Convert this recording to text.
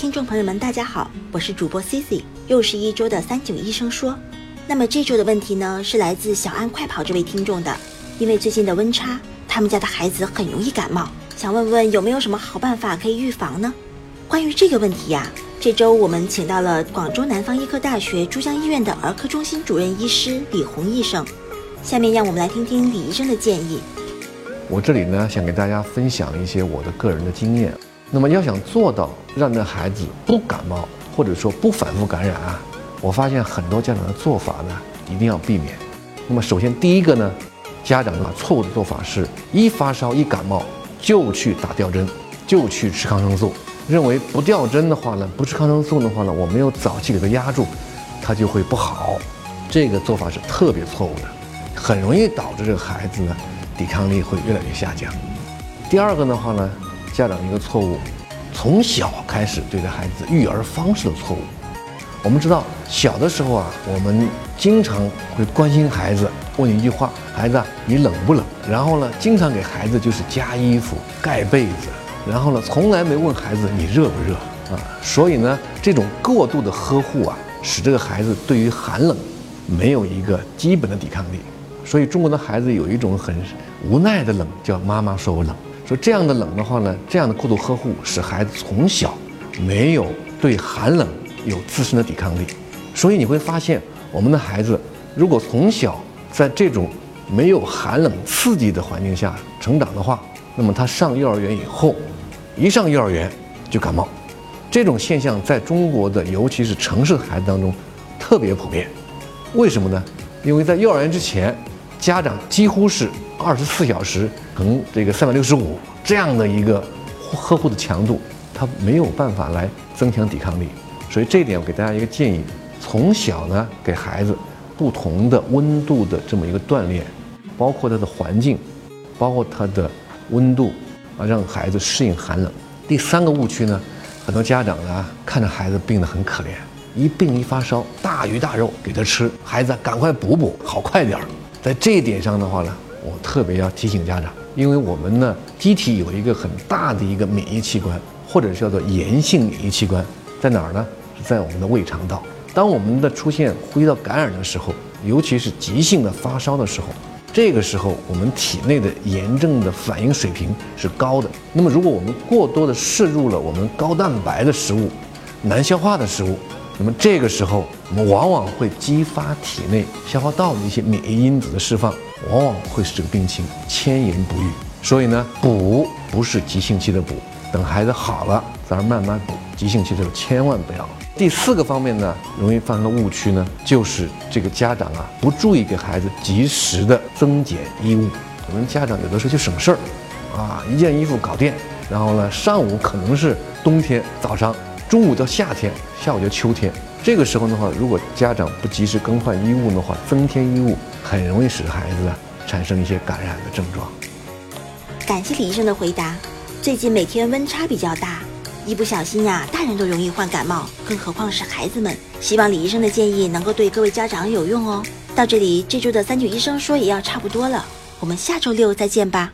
听众朋友们，大家好，我是主播 Cici，又是一周的三九医生说。那么这周的问题呢，是来自小安快跑这位听众的，因为最近的温差，他们家的孩子很容易感冒，想问问有没有什么好办法可以预防呢？关于这个问题呀，这周我们请到了广州南方医科大学珠江医院的儿科中心主任医师李红医生，下面让我们来听听李医生的建议。我这里呢，想给大家分享一些我的个人的经验。那么要想做到让这孩子不感冒，或者说不反复感染啊，我发现很多家长的做法呢，一定要避免。那么首先第一个呢，家长啊错误的做法是一发烧一感冒就去打吊针，就去吃抗生素，认为不吊针的话呢，不吃抗生素的话呢，我没有早期给他压住，他就会不好。这个做法是特别错误的，很容易导致这个孩子呢抵抗力会越来越下降。第二个的话呢。家长一个错误，从小开始对待孩子育儿方式的错误。我们知道，小的时候啊，我们经常会关心孩子，问一句话：“孩子，你冷不冷？”然后呢，经常给孩子就是加衣服、盖被子，然后呢，从来没问孩子你热不热啊。所以呢，这种过度的呵护啊，使这个孩子对于寒冷没有一个基本的抵抗力。所以中国的孩子有一种很无奈的冷，叫妈妈说我冷。说这样的冷的话呢，这样的过度呵护使孩子从小没有对寒冷有自身的抵抗力，所以你会发现，我们的孩子如果从小在这种没有寒冷刺激的环境下成长的话，那么他上幼儿园以后，一上幼儿园就感冒，这种现象在中国的尤其是城市的孩子当中特别普遍。为什么呢？因为在幼儿园之前，家长几乎是。二十四小时乘这个三百六十五这样的一个呵护的强度，他没有办法来增强抵抗力。所以这一点我给大家一个建议：从小呢给孩子不同的温度的这么一个锻炼，包括他的环境，包括他的温度啊，让孩子适应寒冷。第三个误区呢，很多家长啊看着孩子病得很可怜，一病一发烧，大鱼大肉给他吃，孩子赶快补补，好快点儿。在这一点上的话呢。我特别要提醒家长，因为我们呢，机体有一个很大的一个免疫器官，或者叫做炎性免疫器官，在哪儿呢？是在我们的胃肠道。当我们的出现呼吸道感染的时候，尤其是急性的发烧的时候，这个时候我们体内的炎症的反应水平是高的。那么，如果我们过多的摄入了我们高蛋白的食物、难消化的食物，那么这个时候我们往往会激发体内消化道的一些免疫因子的释放。往往会使这个病情迁延不愈，所以呢，补不是急性期的补，等孩子好了咱慢慢补。急性期的时候千万不要。第四个方面呢，容易犯的误区呢，就是这个家长啊不注意给孩子及时的增减衣物。我们家长有的时候就省事儿，啊，一件衣服搞定，然后呢，上午可能是冬天早上，中午到夏天，下午就秋天。这个时候的话，如果家长不及时更换衣物的话，增添衣物。很容易使孩子产生一些感染的症状。感谢李医生的回答。最近每天温差比较大，一不小心呀，大人都容易患感冒，更何况是孩子们。希望李医生的建议能够对各位家长有用哦。到这里，这周的三九医生说也要差不多了，我们下周六再见吧。